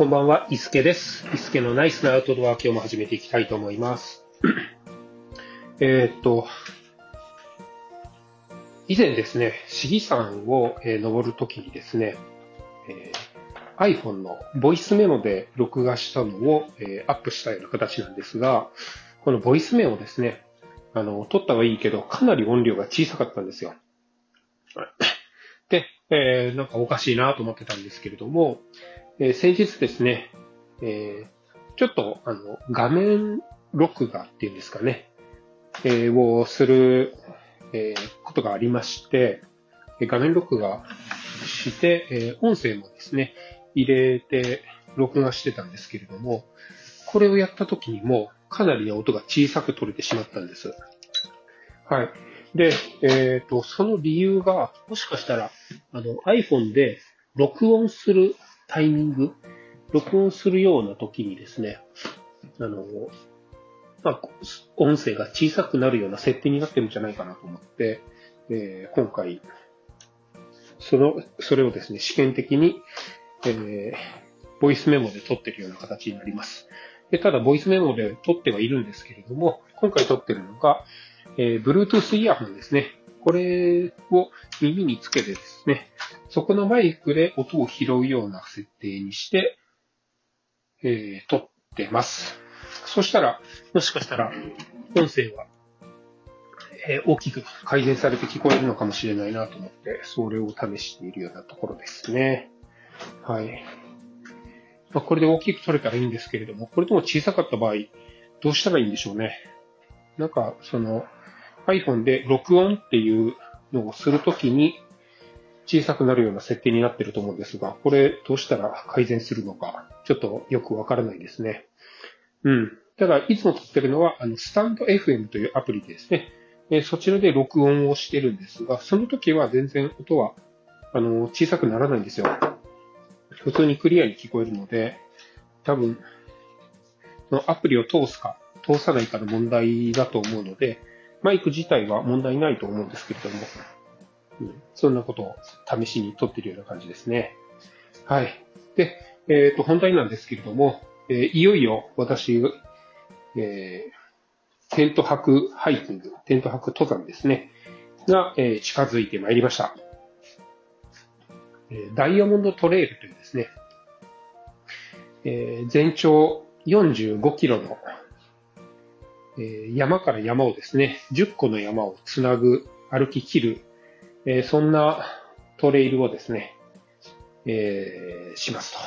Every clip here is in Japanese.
こんばんは、伊助です。伊助のナイスなアウトドア今日も始めていきたいと思います。えっと、以前ですね、市議山を、えー、登るときにですね、えー、iPhone のボイスメモで録画したのを、えー、アップしたような形なんですが、このボイスメモですね、あの、撮ったはいいけど、かなり音量が小さかったんですよ。で、えー、なんかおかしいなと思ってたんですけれども、えー、先日ですね、えー、ちょっと、あの、画面録画っていうんですかね、えー、をする、え、ことがありまして、画面録画して、え、音声もですね、入れて録画してたんですけれども、これをやった時にもかなりの音が小さく取れてしまったんです。はい。で、えっ、ー、と、その理由が、もしかしたら、あの、iPhone で録音するタイミング、録音するような時にですね、あの、まあ、音声が小さくなるような設定になってるんじゃないかなと思って、えー、今回、その、それをですね、試験的に、えー、ボイスメモで撮ってるような形になります。でただ、ボイスメモで撮ってはいるんですけれども、今回撮ってるのが、えー、Bluetooth イヤホンですね。これを耳につけてですね、そこのマイクで音を拾うような設定にして、えー、撮ってます。そしたら、もしかしたら、音声は、えー、大きく改善されて聞こえるのかもしれないなと思って、それを試しているようなところですね。はい。まあ、これで大きく撮れたらいいんですけれども、これでも小さかった場合、どうしたらいいんでしょうね。なんか、その、iPhone で録音っていうのをするときに小さくなるような設定になってると思うんですが、これどうしたら改善するのか、ちょっとよくわからないですね。うん。ただ、いつも撮ってるのは、あの、スタンド FM というアプリですね。えそちらで録音をしてるんですが、その時は全然音は、あの、小さくならないんですよ。普通にクリアに聞こえるので、多分、のアプリを通すか、通さないかの問題だと思うので、マイク自体は問題ないと思うんですけれども、うん、そんなことを試しに撮ってるような感じですね。はい。で、えっ、ー、と、本題なんですけれども、えー、いよいよ私、えー、テント泊ハイキング、テント泊登山ですね、が、えー、近づいてまいりました。えダイヤモンドトレイルというですね、えー、全長45キロのえ山から山をですね、10個の山をつなぐ、歩き切る、えそんなトレイルをですね、えー、しますと。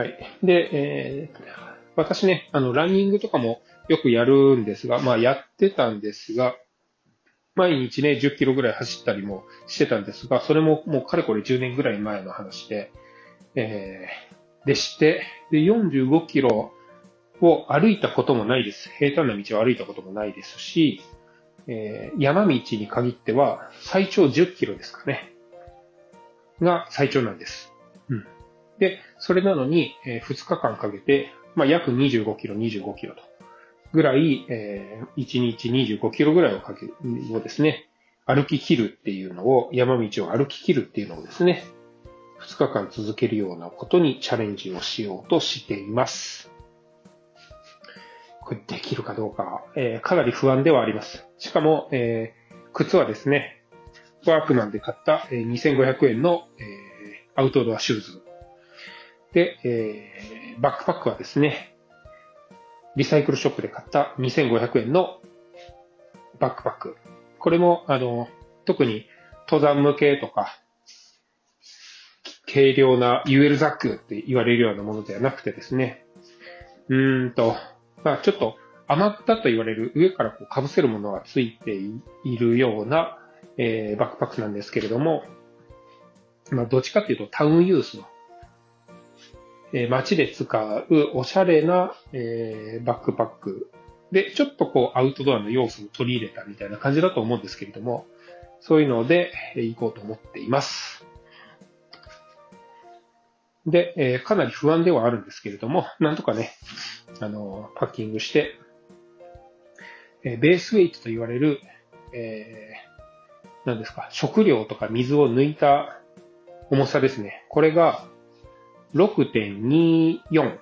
はい。で、えー、私ね、あの、ランニングとかもよくやるんですが、まあやってたんですが、毎日ね、10キロぐらい走ったりもしてたんですが、それももうかれこれ10年ぐらい前の話で、えー、でして、で、45キロを歩いたこともないです。平坦な道を歩いたこともないですし、えー、山道に限っては最長10キロですかね。が最長なんです。うん。で、それなのに、えー、2日間かけて、まあ、約25キロ、25キロと。ぐらい、えー、1日25キロぐらいをかけ、をですね、歩き切るっていうのを、山道を歩き切るっていうのをですね、2日間続けるようなことにチャレンジをしようとしています。できるかどうか、えー、かなり不安ではあります。しかも、えー、靴はですね、ワークマンで買った、えー、2500円の、えー、アウトドアシューズ。で、えー、バックパックはですね、リサイクルショップで買った2500円のバックパック。これも、あの、特に登山向けとか、軽量な UL ザックって言われるようなものではなくてですね、うーんと、まあ、ちょっと余ったと言われる上からこう被せるものがついているような、えー、バックパックなんですけれども、まあ、どっちかっていうとタウンユースの、えー、街で使うおしゃれな、えー、バックパックで、ちょっとこうアウトドアの要素を取り入れたみたいな感じだと思うんですけれども、そういうので、行こうと思っています。で、えー、かなり不安ではあるんですけれども、なんとかね、あの、パッキングして、えー、ベースウェイトと言われる、えー、何ですか、食料とか水を抜いた重さですね。これが、6.24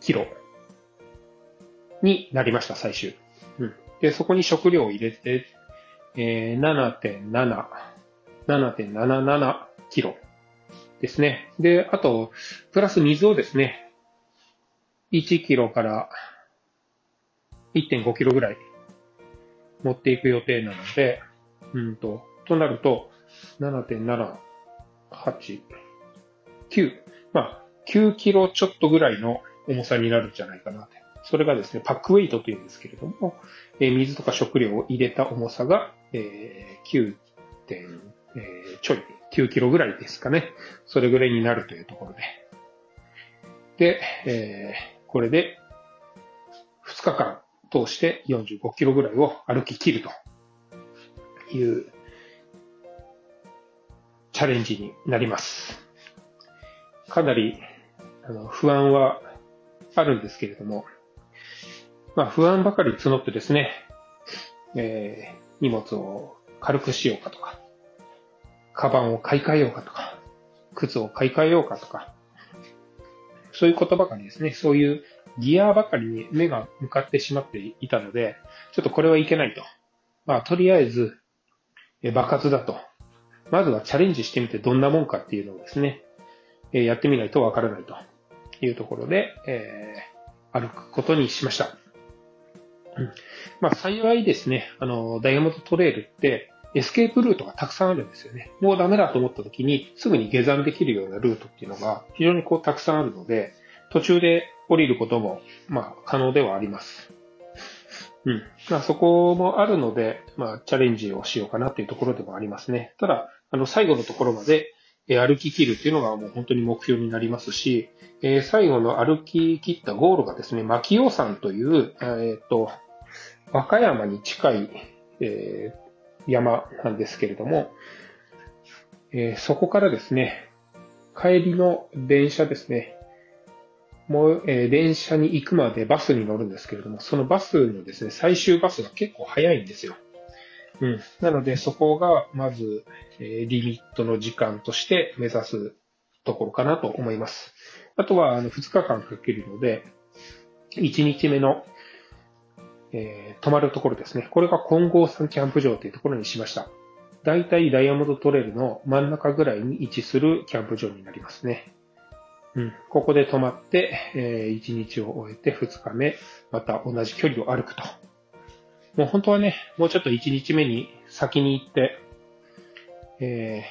キロになりました、最終。うん。で、そこに食料を入れて、えー、7.7、7.77キロですね。で、あと、プラス水をですね、1キロから1.5キロぐらい持っていく予定なので、うんと、となると、7.7、8、9、まあ、9キロちょっとぐらいの重さになるんじゃないかなそれがですね、パックウェイトというんですけれども、えー、水とか食料を入れた重さが、えー、9. 点、えー、ちょい、9キロぐらいですかね。それぐらいになるというところで。で、えー、これで2日間通して45キロぐらいを歩き切るというチャレンジになります。かなりあの不安はあるんですけれども、まあ不安ばかり募ってですね、えー、荷物を軽くしようかとか、カバンを買い替えようかとか、靴を買い替えようかとか、そういうことばかりですね、そういうギアばかりに目が向かってしまっていたので、ちょっとこれはいけないと。まあ、とりあえず、爆発だと。まずはチャレンジしてみてどんなもんかっていうのをですね、やってみないとわからないというところで、えー、歩くことにしました。うん、まあ、幸いですね、あの、ダイヤモンドトレイルって、エスケープルートがたくさんあるんですよね。もうダメだと思った時に、すぐに下山できるようなルートっていうのが非常にこうたくさんあるので、途中で降りることも、まあ、可能ではあります。うん。まあ、そこもあるので、まあ、チャレンジをしようかなっていうところでもありますね。ただ、あの、最後のところまで、歩き切るっていうのがもう本当に目標になりますし、え、最後の歩き切ったゴールがですね、牧尾山という、えっ、と、和歌山に近い、えー、山なんですけれども、えー、そこからですね、帰りの電車ですね、もう、えー、電車に行くまでバスに乗るんですけれども、そのバスのですね、最終バスが結構早いんですよ。うん。なので、そこが、まず、えー、リミットの時間として目指すところかなと思います。あとは、あの、2日間かけるので、1日目の、えー、泊まるところですね。これが金剛山キャンプ場というところにしました。だいたいダイヤモンドトレイルの真ん中ぐらいに位置するキャンプ場になりますね。うん、ここで泊まって、えー、1日を終えて2日目、また同じ距離を歩くと。もう本当はね、もうちょっと1日目に先に行って、え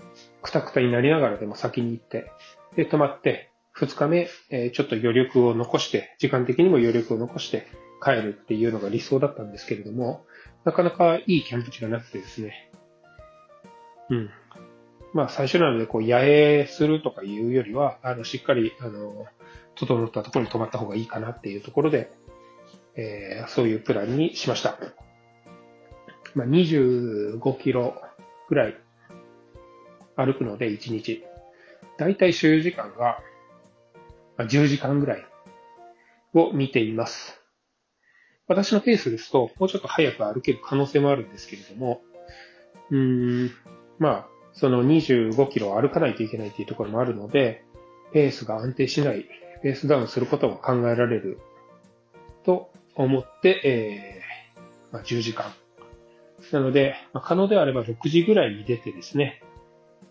ー、くたくたになりながらでも先に行って、で、泊まって、2日目、えー、ちょっと余力を残して、時間的にも余力を残して帰るっていうのが理想だったんですけれども、なかなかいいキャンプ地がなくてですね、うん。まあ最初なのでこう野営するとかいうよりは、あの、しっかり、あの、整ったところに泊まった方がいいかなっていうところで、えー、そういうプランにしました。まあ25キロぐらい歩くので1日。だいたい所有時間が10時間ぐらいを見ています。私のペースですと、もうちょっと早く歩ける可能性もあるんですけれども、うーん、まあ、その25キロ歩かないといけないというところもあるので、ペースが安定しない、ペースダウンすることも考えられると思って、えー、まあ、10時間。なので、まあ、可能であれば6時ぐらいに出てですね、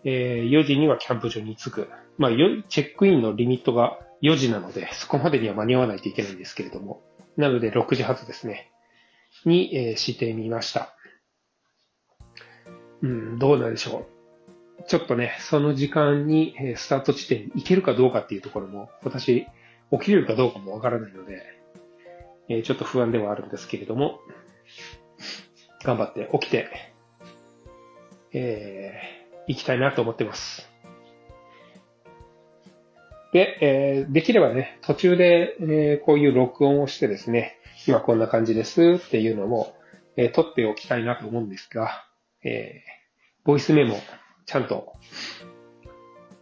えー、4時にはキャンプ場に着く。まあ、チェックインのリミットが4時なので、そこまでには間に合わないといけないんですけれども、なので6時発ですね、に、えー、してみました。うん、どうなんでしょう。ちょっとね、その時間にえスタート地点に行けるかどうかっていうところも、私、起きれるかどうかもわからないので、えちょっと不安ではあるんですけれども、頑張って起きて、えー、行きたいなと思ってます。で、えー、できればね、途中で、えー、こういう録音をしてですね、今こんな感じですっていうのも、えー、撮っておきたいなと思うんですが、えー、ボイスメモちゃんと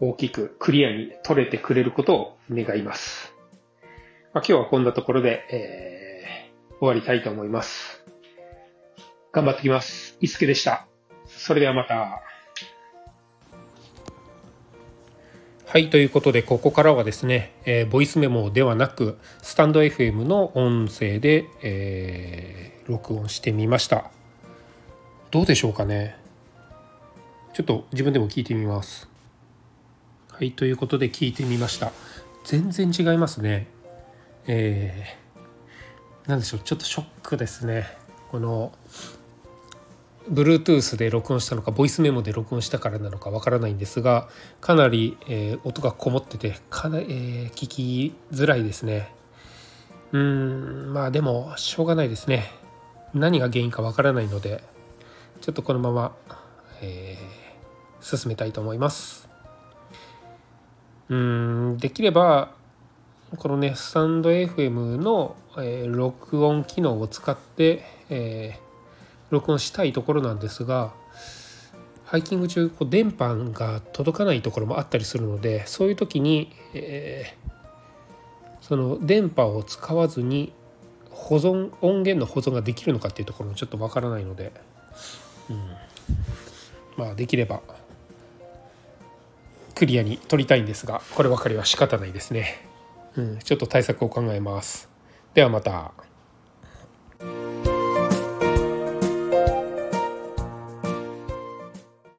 大きくクリアに取れてくれることを願います。まあ、今日はこんなところで、えー、終わりたいと思います。頑張ってきます。いすけでした。それではまた。はいということでここからはですね、えー、ボイスメモではなくスタンド FM の音声で、えー、録音してみました。どうでしょうかね。ちょっと自分でも聞いてみます。はいということで聞いてみました。全然違いますね。えー、なんでしょう。ちょっとショックですね。この Bluetooth で録音したのかボイスメモで録音したからなのかわからないんですがかなり、えー、音がこもっててかな、えー、聞きづらいですね。うんまあでもしょうがないですね。何が原因かわからないのでちょっとこのまま、えー、進めたいと思います。うんできればこのねスタンド FM の、えー、録音機能を使って、えー録音したいところなんですがハイキング中こう電波が届かないところもあったりするのでそういう時に、えー、その電波を使わずに保存音源の保存ができるのかっていうところもちょっとわからないので、うん、まあできればクリアに取りたいんですがこればかりは仕方ないですね、うん、ちょっと対策を考えます。ではまた。